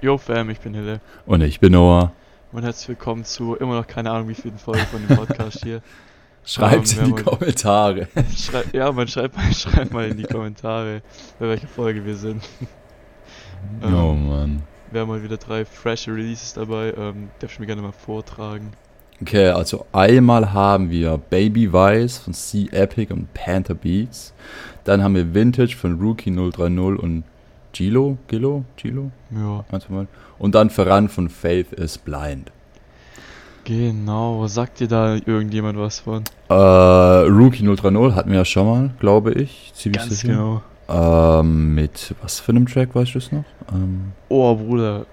Yo Fam, ich bin Hille. Und ich bin Noah. Und herzlich willkommen zu immer noch keine Ahnung wie vielen Folgen von dem Podcast hier. Schreibt Ähm, in die Kommentare. Schrei ja, man schreibt mal, schreibt mal in die Kommentare, bei welcher Folge wir sind. Ähm, Oh Mann. Wir haben mal wieder drei fresh Releases dabei. Ähm, darf ich mir gerne mal vortragen. Okay, also einmal haben wir Baby Vice von C Epic und Panther Beats. Dann haben wir Vintage von Rookie 030 und Gilo. Gilo? Gilo? Ja. Und dann Voran von Faith is Blind. genau. Sagt dir da irgendjemand was von? Äh, Rookie 030 hatten wir ja schon mal, glaube ich. Ziemlich Ganz sicher. genau. Ähm, mit was für einem Track, weißt du es noch? Ähm, Oh, Bruder.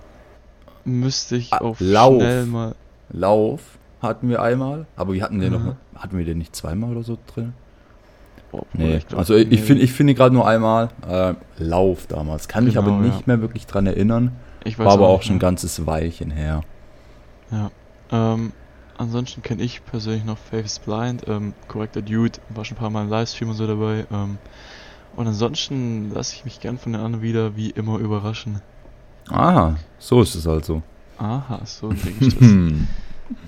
Müsste ich Ah, auf Lauf. schnell mal. Lauf hatten wir einmal, aber wir hatten den Mhm. noch, hatten wir den nicht zweimal oder so drin? Nee, also ich, ich finde ich finde gerade nur einmal äh, Lauf damals. Kann mich aber Genau, nicht ja. mehr wirklich dran erinnern. Ich weiß War aber auch nicht schon ein ganzes Weilchen her. Ja. Ähm, ansonsten kenne ich persönlich noch Faith is Blind, ähm, korrekter Dude, war schon ein paar Mal im Livestream und so dabei. Ähm, und ansonsten lasse ich mich gern von den anderen wieder wie immer überraschen. Ah, so ist es also. Aha, so denke ich das.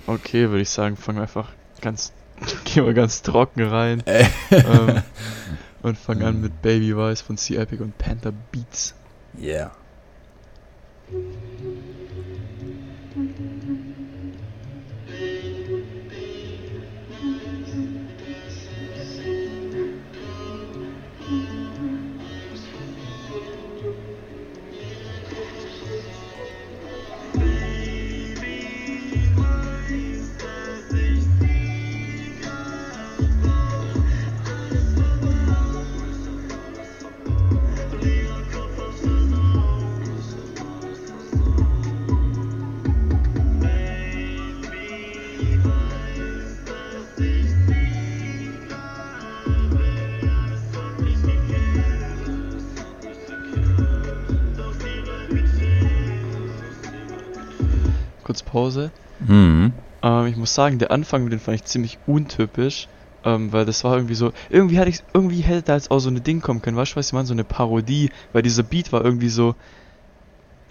Okay, würde ich sagen, fangen wir einfach ganz, gehen wir ganz trocken rein Äh, ähm, und fangen an mit Baby Vice von C Epic und Panther Beats. yeah. Pause. Hm. Ähm, ich muss sagen, der Anfang, den fand ich ziemlich untypisch, ähm, weil das war irgendwie so, irgendwie hatte ich, irgendwie hätte da jetzt auch so eine Ding kommen können, weißt du, was ich meine, so eine Parodie, weil dieser Beat war irgendwie so,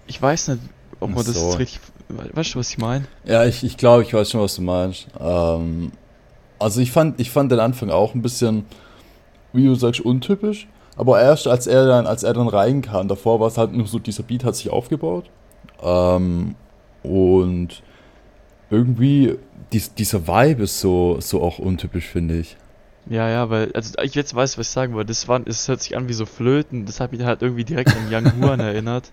ich weiß nicht, ob man Ach das so. jetzt richtig, we- weißt du, was ich meine? Ja, ich, ich glaube, ich weiß schon, was du meinst. Ähm, also ich fand, ich fand den Anfang auch ein bisschen, wie du sagst, untypisch. Aber erst als er dann, als er dann reinkam, davor war es halt nur so, dieser Beat hat sich aufgebaut. Ähm, und irgendwie, dies, dieser Vibe ist so, so auch untypisch, finde ich. Ja, ja, weil, also ich jetzt weiß, was ich sagen wollte, das war, es hört sich an wie so Flöten, das hat mich halt irgendwie direkt an Young Huan erinnert.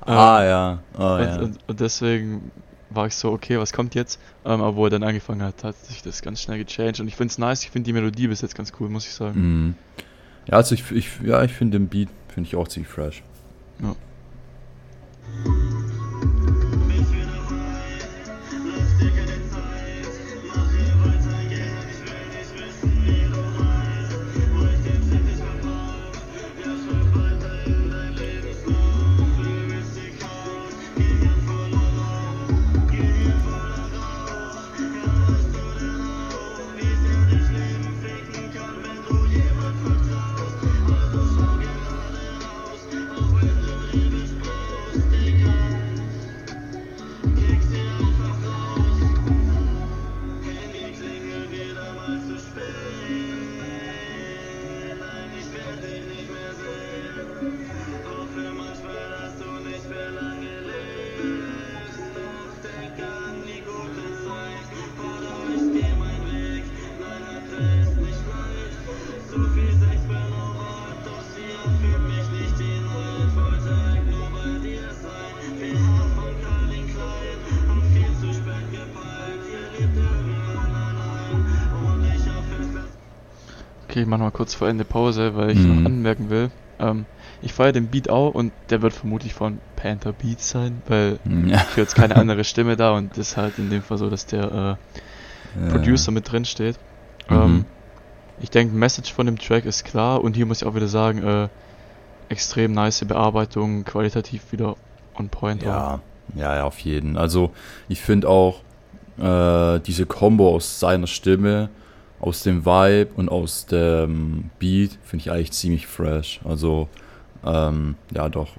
ah, ja. Ah, und, ja. und, und deswegen war ich so, okay, was kommt jetzt? Ähm, aber wo er dann angefangen hat, hat sich das ganz schnell gechanged und ich finde es nice, ich finde die Melodie bis jetzt ganz cool, muss ich sagen. Mhm. Ja, also ich, ich, ja, ich finde den Beat, finde ich auch ziemlich fresh. Okay, ich mach mal kurz vor Ende Pause, weil ich Mhm. noch anmerken will. Ähm, ich feiere den Beat auch und der wird vermutlich von Panther Beats sein, weil Ja. ich höre jetzt keine andere Stimme da und das ist halt in dem Fall so, dass der äh, Producer mit drin steht. Mhm. Ähm, ich denke, Message von dem Track ist klar und hier muss ich auch wieder sagen, äh, extrem nice Bearbeitung, qualitativ wieder on point. auch. Ja, ja, ja, auf jeden. Also ich finde auch äh, diese Combo aus seiner Stimme, aus dem Vibe und aus dem Beat, finde ich eigentlich ziemlich fresh. Also ähm, ja, doch.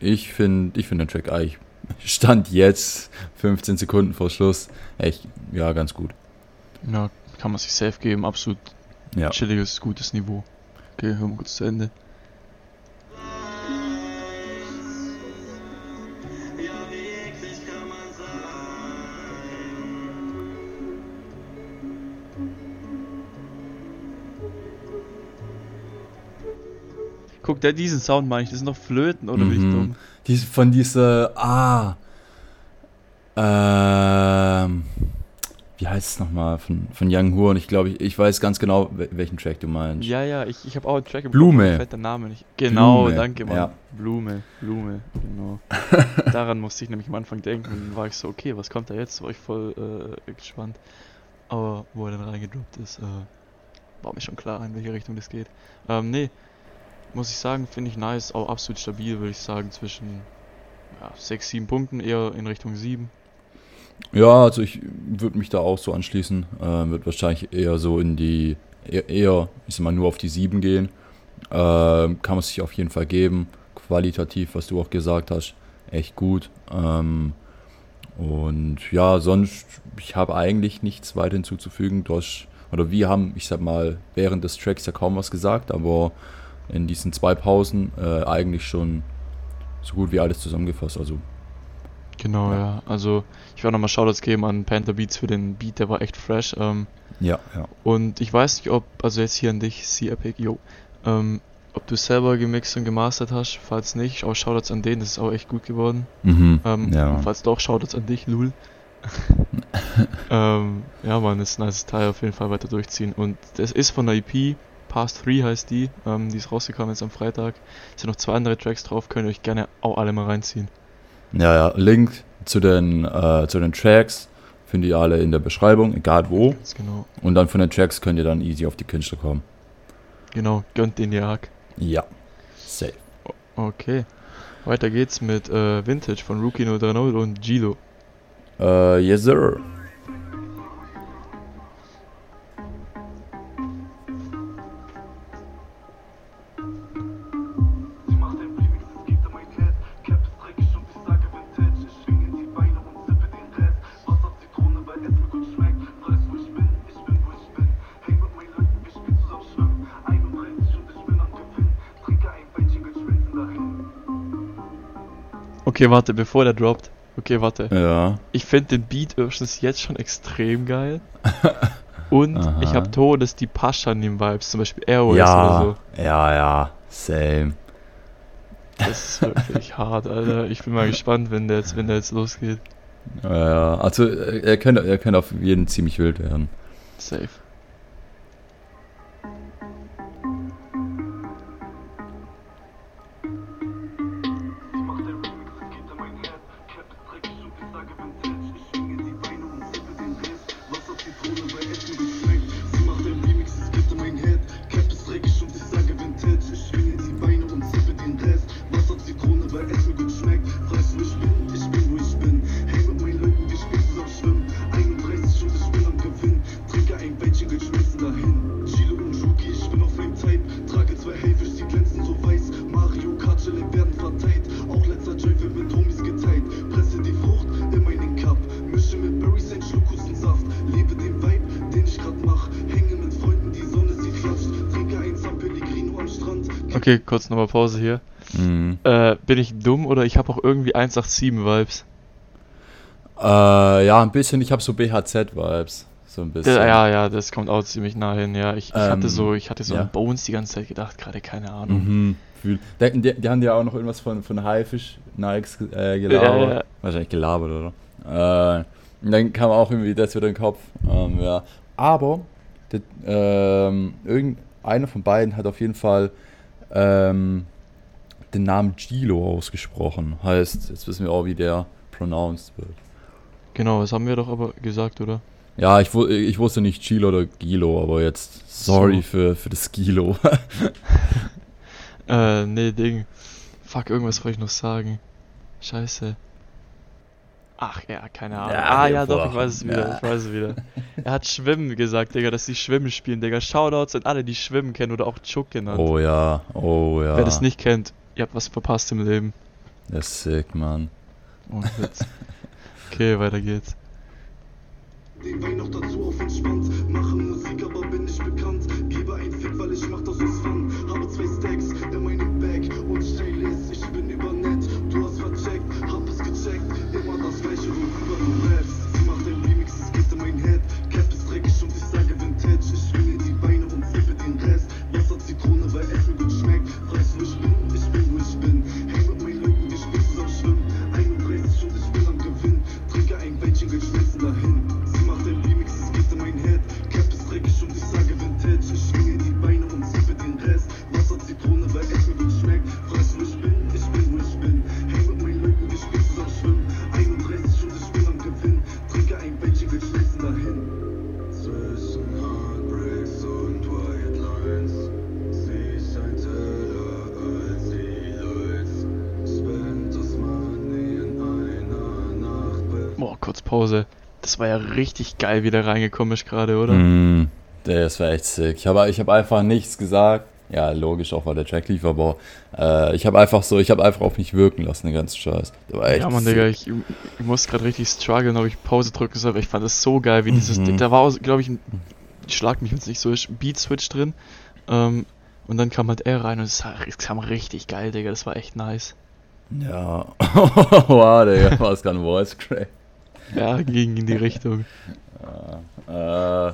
ich finde ich find den Track eigentlich Stand jetzt, 15 Sekunden vor Schluss, echt, ja, ganz gut. Ja, kann man sich safe geben, absolut Ja. chilliges, gutes Niveau. Okay, hören wir kurz zu Ende. Guck, der diesen Sound meine ich, das sind noch Flöten oder bin ich Mhm. dumm? Die, von dieser, ah, ähm, wie heißt es nochmal, von, von Young Horn, ich glaube, ich, ich weiß ganz genau, wel- welchen Track du meinst. Ja, ja, ich, ich habe auch einen Track im Blume. Kopf, fällt der Name nicht. Genau, Blume, danke, Mann. ja. Blume, Blume, genau. Daran musste ich nämlich am Anfang denken und dann war ich so, okay, was kommt da jetzt? War ich voll äh, gespannt. Aber wo er dann reingedroppt ist, äh, war mir schon klar, in welche Richtung das geht. Ähm, nee, muss ich sagen, finde ich nice, auch absolut stabil, würde ich sagen, zwischen ja, 6, 7 Punkten, eher in Richtung 7. Ja, also ich würde mich da auch so anschließen. Ähm, wird wahrscheinlich eher so in die, eher, eher, ich sag mal, nur auf die 7 gehen. Ähm, kann man sich auf jeden Fall geben. Qualitativ, was du auch gesagt hast, echt gut. Ähm, und ja, sonst, ich habe eigentlich nichts weiter hinzuzufügen. Du hast, oder wir haben, ich sag mal, während des Tracks ja kaum was gesagt, aber in diesen zwei Pausen äh, eigentlich schon so gut wie alles zusammengefasst. Also Genau, Ja. ja. Also, ich werde nochmal Shoutouts geben an Panther Beats für den Beat, der war echt fresh. Ähm, ja, ja. Und ich weiß nicht, ob, also jetzt hier an dich, C-Epic, yo, ähm, ob du selber gemixt und gemastert hast, falls nicht, auch Shoutouts an den, das ist auch echt gut geworden. Mhm. Ähm, ja. Falls doch, Shoutouts an dich, Lul. ähm, ja, man, ist ein nice Teil, auf jeden Fall weiter durchziehen. Und das ist von der EP, Past 3 heißt die, ähm, die ist rausgekommen jetzt am Freitag. Es sind noch zwei andere Tracks drauf, könnt ihr euch gerne auch alle mal reinziehen. Ja, ja, Link zu den, äh, zu den Tracks findet ihr alle in der Beschreibung, egal wo. Ganz genau. Und dann von den Tracks könnt ihr dann easy auf die Künstler kommen. Genau, gönnt den Jag. Ja, safe. Okay. Weiter geht's mit äh, Vintage von Rookie 030 und Gilo. Äh, yes, sir. Okay, warte, bevor der droppt. Okay, warte. Ja. Ich finde den Beat erstens jetzt schon extrem geil. Und Aha. ich habe Todes die Paschanim-Vibes, zum Beispiel Airways oder Ja, so. ja, ja, same. Das ist wirklich hart, Alter. Ich bin mal gespannt, wenn der jetzt, wenn der jetzt losgeht. Ja, ja. Also, äh, er könnte, er könnte auf jeden ziemlich wild werden. Safe. Okay, kurz nochmal Pause hier. Mhm. Äh, bin ich dumm oder ich habe auch irgendwie 187-Vibes? Äh, ja, ein bisschen, ich habe so BHZ-Vibes. So ein bisschen. Ja, ja, das kommt auch ziemlich nah hin, ja. Ich, ich hatte Ähm, so, ich hatte so ja. an Bones die ganze Zeit gedacht, gerade keine Ahnung. Mhm. Die, die, die haben ja auch noch irgendwas von, von Haifisch Nikes äh, gelabert. Ja, ja. Wahrscheinlich gelabert, oder? Äh, und dann kam auch irgendwie das wieder in den Kopf. Ähm, ja. Aber der, ähm, irgendeiner von beiden hat auf jeden Fall ähm, den Namen Gilo ausgesprochen. Heißt, jetzt wissen wir auch, wie der pronounced wird. Genau, das haben wir doch aber gesagt, oder? Ja, ich, wu- ich wusste nicht Gilo oder Gilo, aber jetzt sorry So. für, für das Gilo. Äh, nee, Ding. Fuck, irgendwas wollte ich noch sagen. Scheiße. Ach, ja, keine Ahnung. Ja, ah, ja, doch, ich weiß es wieder, Ja. ich weiß es wieder. Er hat Schwimmen gesagt, Digga, dass die Schwimmen spielen, Digga. Shoutouts an alle, die Schwimmen kennen oder auch Chuk genannt. oh ja, oh ja. Wer das nicht kennt, ihr habt was verpasst im Leben. Der ist sick, Mann. Ohne Witz. Okay, weiter geht's. Nebenbei noch dazu auf entspannt. Mache Musik, Pause. Das war ja richtig geil, wie der reingekommen ist gerade, oder? Mm, das war echt sick. Ich habe ich hab einfach nichts gesagt. Ja, logisch, auch weil der Track lief, aber äh, ich habe einfach so, ich habe einfach auf mich wirken lassen, den ganzen Scheiß. Der war echt Ja, Mann. Digga, ich, ich muss gerade richtig strugglen, ob ich Pause drücken soll, weil ich fand das so geil, wie dieses, Mhm. da war, glaube ich, ein, ich schlag mich jetzt nicht so, ist Beat-Switch drin, ähm, und dann kam halt er rein und es, es kam richtig geil, Digga, das war echt nice. Ja, wow, Digga, war es gerade ein Voice Crack. Ja, ging in die Richtung. Äh,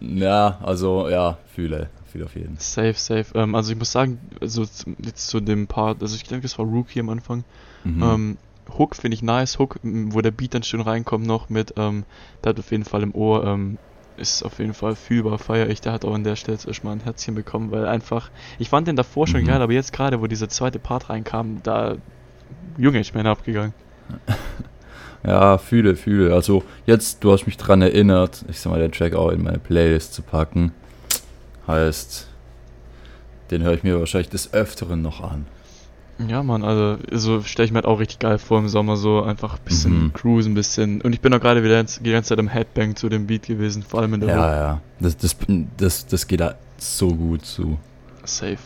ja, also, ja, fühle, fühle auf jeden. Safe, safe. Ähm, also ich muss sagen, also jetzt zu dem Part, also ich denke, das war Rookie am Anfang. Mhm. Ähm, Hook finde ich nice, Hook, wo der Beat dann schön reinkommt noch mit, ähm, der hat auf jeden Fall im Ohr, ähm, ist auf jeden Fall fühlbar, feier ich, der hat auch an der Stelle erstmal ein Herzchen bekommen, weil einfach, ich fand den davor schon Mhm. geil, aber jetzt gerade, wo dieser zweite Part reinkam, da, Junge, ich bin abgegangen. Ja, fühle, fühle. Also jetzt, du hast mich dran erinnert, ich sag mal, den Track auch in meine Playlist zu packen. Heißt, den höre ich mir wahrscheinlich des Öfteren noch an. Ja, Mann, also, so stelle ich mir halt auch richtig geil vor im Sommer, so einfach ein bisschen Mhm. cruisen, ein bisschen, und ich bin auch gerade wieder die ganze Zeit am Headbang zu dem Beat gewesen, vor allem in der. Ja, ja. Das, das, das, das geht da so gut zu. Safe.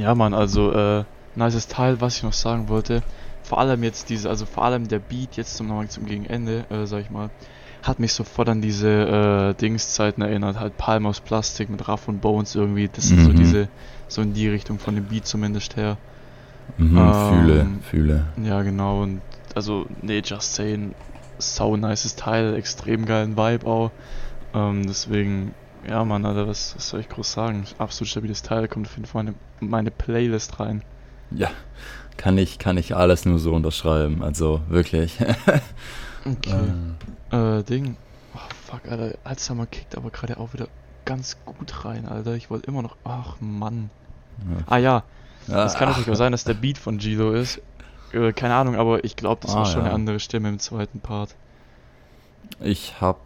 Ja, Mann, also, äh, nices Teil, was ich noch sagen wollte. Vor allem jetzt diese, also vor allem der Beat jetzt zum, zum Gegenende, äh, sag ich mal, hat mich sofort an diese, äh, Dingszeiten erinnert, halt Palm aus Plastik mit Raff und Bones irgendwie, das ist so Mhm. diese, so in die Richtung von dem Beat zumindest her. Mhm, Ähm, fühle, fühle. Ja, genau, und, also, nee, Just Saying, sau nices Teil, extrem geilen Vibe auch, ähm, deswegen, ja, Mann, Alter, was, was soll ich groß sagen? Absolut stabiles Teil, kommt auf jeden Fall in meine, meine Playlist rein. Ja, kann ich, kann ich alles nur so unterschreiben. Also wirklich. Okay. Äh, Äh, Ding. Oh, fuck, Alter. Alzheimer kickt aber gerade auch wieder ganz gut rein, Alter. Ich wollte immer noch. Ach, Mann. Ah, ja. Es kann natürlich auch sein, dass der Beat von Gilo ist. Äh, keine Ahnung, aber ich glaube, das war Ah, schon ja. eine andere Stimme im zweiten Part. Ich habe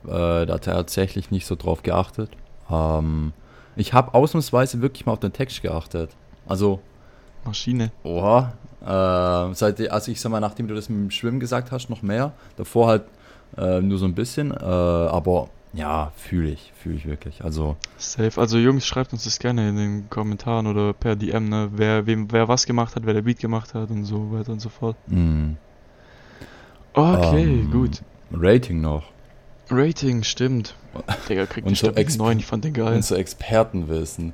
äh, da tatsächlich nicht so drauf geachtet. Ähm, ich habe ausnahmsweise wirklich mal auf den Text geachtet. Also, Maschine. oha. Äh, seit, also ich sag mal, nachdem du das mit dem Schwimmen gesagt hast, noch mehr. Davor halt äh, nur so ein bisschen. Äh, aber ja, fühle ich, fühle ich wirklich. Also, Safe. Also, Jungs, schreibt uns das gerne in den Kommentaren oder per DM, ne? Wer, wem, wer was gemacht hat, wer der Beat gemacht hat und so weiter und so fort. mh. Okay, Ähm, gut. Rating noch. Rating, stimmt. Digga, kriegt Und so Exp- 9, ich fand den geil. Unser Expertenwissen.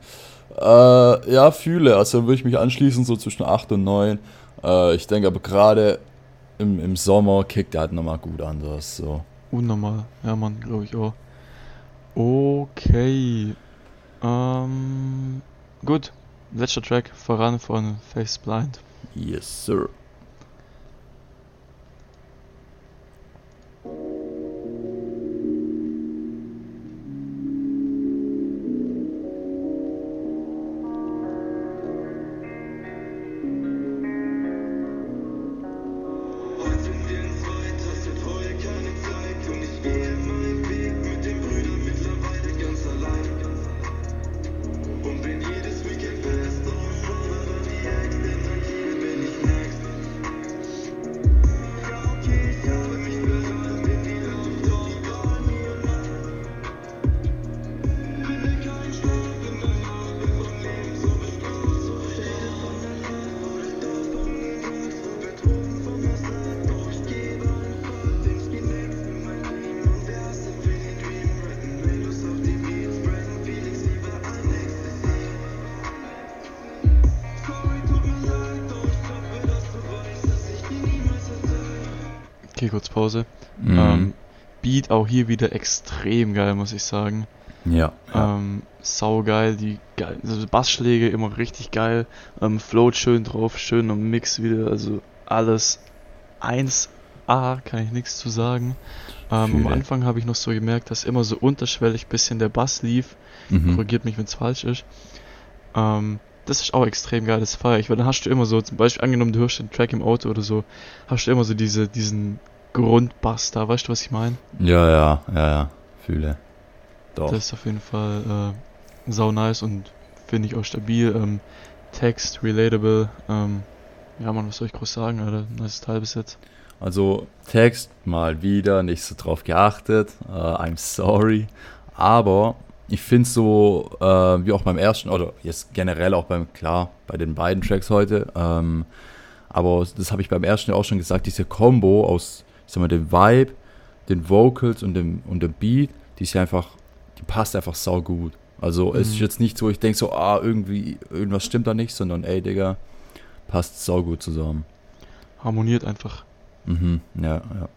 Äh, ja, fühle. Also würde ich mich anschließen, so zwischen 8 und 9. Äh, ich denke aber gerade im, im Sommer kickt er halt nochmal gut anders. So. Unnormal. Ja, Mann, glaube ich auch. Okay. Ähm, gut. Letzter Track voran von Face Blind. Yes, sir. Kurz Pause. Mhm. Ähm, Beat auch hier wieder extrem geil, muss ich sagen. ja. ja. Ähm, saugeil, die geil, also Bassschläge immer richtig geil, ähm, float schön drauf, schön im Mix wieder, also alles 1A, kann ich nichts zu sagen. Ähm, am. Anfang habe ich noch so gemerkt, dass immer so unterschwellig bisschen der Bass lief, Mhm. korrigiert mich, wenn es falsch ist. Ähm, das ist auch extrem geil, das feier ich, weil dann hast du immer so, zum Beispiel angenommen, du hörst den Track im Auto oder so, hast du immer so diese, diesen Grundbass da, weißt du, was ich meine? Ja, ja, ja, ja. Fühle. Doch. Das ist auf jeden Fall äh, sau nice und finde ich auch stabil. Ähm, Text, relatable. Ähm, ja, man, was soll ich groß sagen, Alter? Nice Teil bis jetzt. Also Text mal wieder nicht so drauf geachtet. Äh, I'm sorry. Aber ich finde so, äh, wie auch beim ersten, oder jetzt generell auch beim, klar, bei den beiden Tracks heute, ähm, aber das habe ich beim ersten auch schon gesagt, diese Combo aus, ich sag mal, dem Vibe, den Vocals und dem, und dem Beat, die ist ja einfach, die passt einfach sau gut. Also es ist Mhm. jetzt nicht so, ich denke so, ah, irgendwie, irgendwas stimmt da nicht, sondern ey, Digga, passt sau gut zusammen. Harmoniert einfach. Mhm, ja, ja.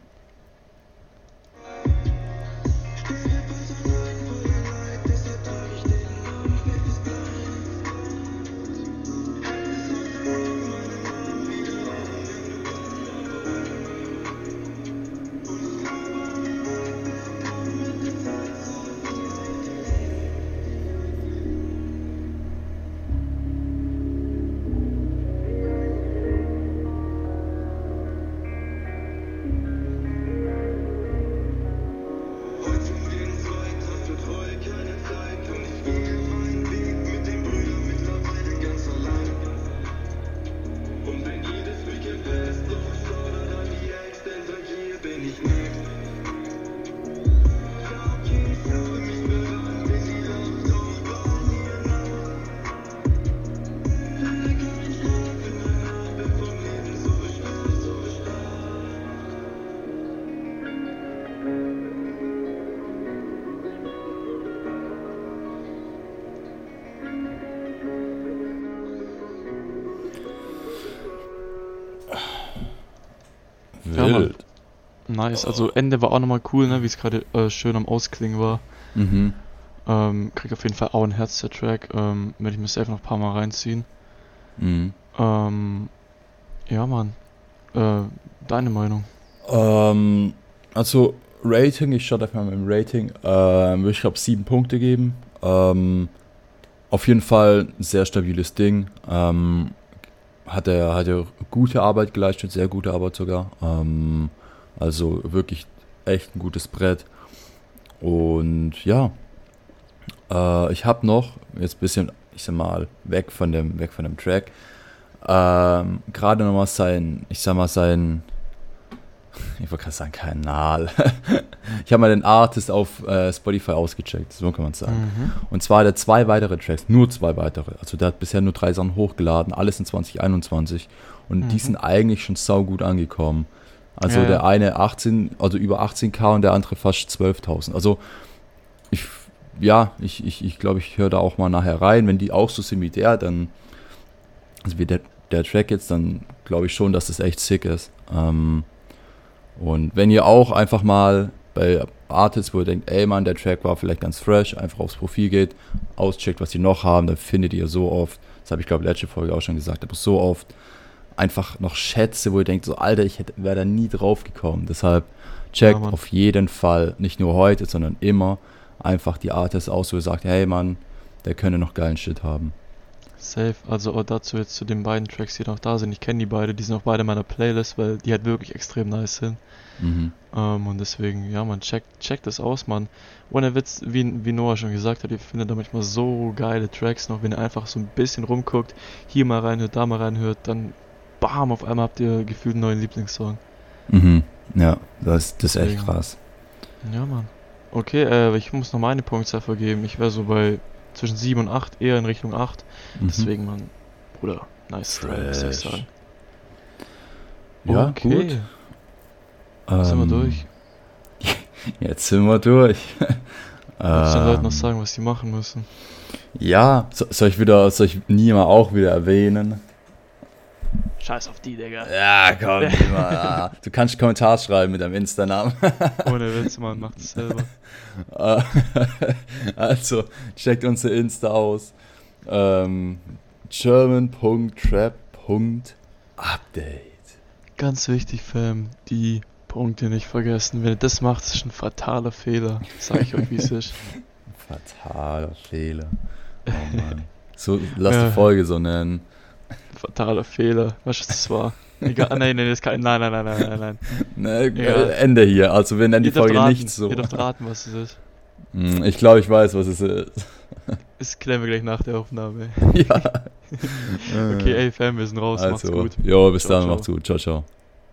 Ja, Mann. Nice. Also Ende war auch nochmal cool, ne? Wie es gerade äh, schön am Ausklingen war. Mhm. Ähm, krieg auf jeden Fall auch ein Herz der Track. Ähm, werde ich mir safe noch ein paar Mal reinziehen. Mhm. Ähm, ja, Mann. Äh, deine Meinung? Ähm, also Rating, ich schaue einfach mal mit dem Rating. Ähm, ich glaube sieben Punkte geben. Ähm, auf jeden Fall ein sehr stabiles Ding. Ähm, hat er hat er gute Arbeit geleistet, sehr gute Arbeit sogar. Ähm, also wirklich echt ein gutes Brett. Und ja, äh, ich habe noch jetzt ein bisschen, ich sag mal, weg von dem, weg von dem Track. Ähm, Gerade nochmal sein, ich sag mal, sein, ich wollte gerade sagen, Kanal. ich habe mal den Artist auf äh, Spotify ausgecheckt, so kann man sagen. Mhm. Und zwar hat er zwei weitere Tracks, nur zwei weitere. Also der hat bisher nur drei Sachen hochgeladen, alles in 2021. Und die Mhm. sind eigentlich schon saugut angekommen. Also Ja, der eine 18, also über 18k und der andere fast 12.000. Also ich, ja, ich, ich, ich glaube, ich höre da auch mal nachher rein. Wenn die auch so sind wie der, dann, also wie der, der Track jetzt, dann glaube ich schon, dass das echt sick ist. Ähm, und wenn ihr auch einfach mal bei Artists, wo ihr denkt, ey Mann, der Track war vielleicht ganz fresh, einfach aufs Profil geht, auscheckt, was die noch haben, dann findet ihr so oft, das habe ich glaube letzte Folge auch schon gesagt, aber so oft einfach noch Schätze, wo ihr denkt, so Alter, ich wäre da nie drauf gekommen. Deshalb checkt Ja, auf jeden Fall, nicht nur heute, sondern immer einfach die Artists aus, wo ihr sagt, hey Mann, der könnte noch geilen Shit haben. Safe. Also auch dazu jetzt zu den beiden Tracks, die noch da sind. Ich kenne die beide, die sind auch beide in meiner Playlist, weil die halt wirklich extrem nice sind. Mhm. Ähm, und deswegen, ja, man, checkt check das aus, man. Ohne Witz, wie, wie Noah schon gesagt hat, ihr findet da manchmal so geile Tracks noch, wenn ihr einfach so ein bisschen rumguckt, hier mal reinhört, da mal reinhört, dann bam, auf einmal habt ihr gefühlt einen neuen Lieblingssong. Mhm. Ja, das, das ist echt krass. Ja, Mann. Okay, äh, ich muss noch meine Punktzahl vergeben. Ich wäre so bei zwischen 7 und 8, eher in Richtung 8. Mhm. Deswegen, Mann, Bruder, nice muss ich Fresh. sagen. Ja, okay, gut. Jetzt sind wir Ähm, durch. Jetzt sind wir durch. Du den Leuten Ähm, noch sagen, was die machen müssen? Ja, so, soll ich wieder, soll ich Nima auch wieder erwähnen? Scheiß auf die, Digga. Ja, komm, ja. Du kannst Kommentar schreiben mit deinem Insta-Namen. Ohne Witz, Mann, macht es selber. Also, checkt unser Insta aus. Ähm, German.trap.update. Ganz wichtig, Fam, die Punkte nicht vergessen. Wenn ihr das macht, ist es ein fataler Fehler. Sag ich euch, wie es ist. Fataler Fehler. Oh Mann. So, lass Ja. die Folge so nennen. Fataler Fehler. Weißt du, was das war? Egal. Ah, Nein, nein, das kann. Nein, nein, nein, nein, nein, nein. Ne, Ja. äh, Ende hier. Also, wir nennen die Ihr dürft Folge raten, nicht so. Ihr dürft raten, was es ist. Hm, Ich glaube, ich weiß, was es ist. Das klären wir gleich nach der Aufnahme. ja. Okay, ey, Fam, wir sind raus. Macht's also, gut. jo, bis Ciao, dann, ciao. macht's gut. Ciao, ciao.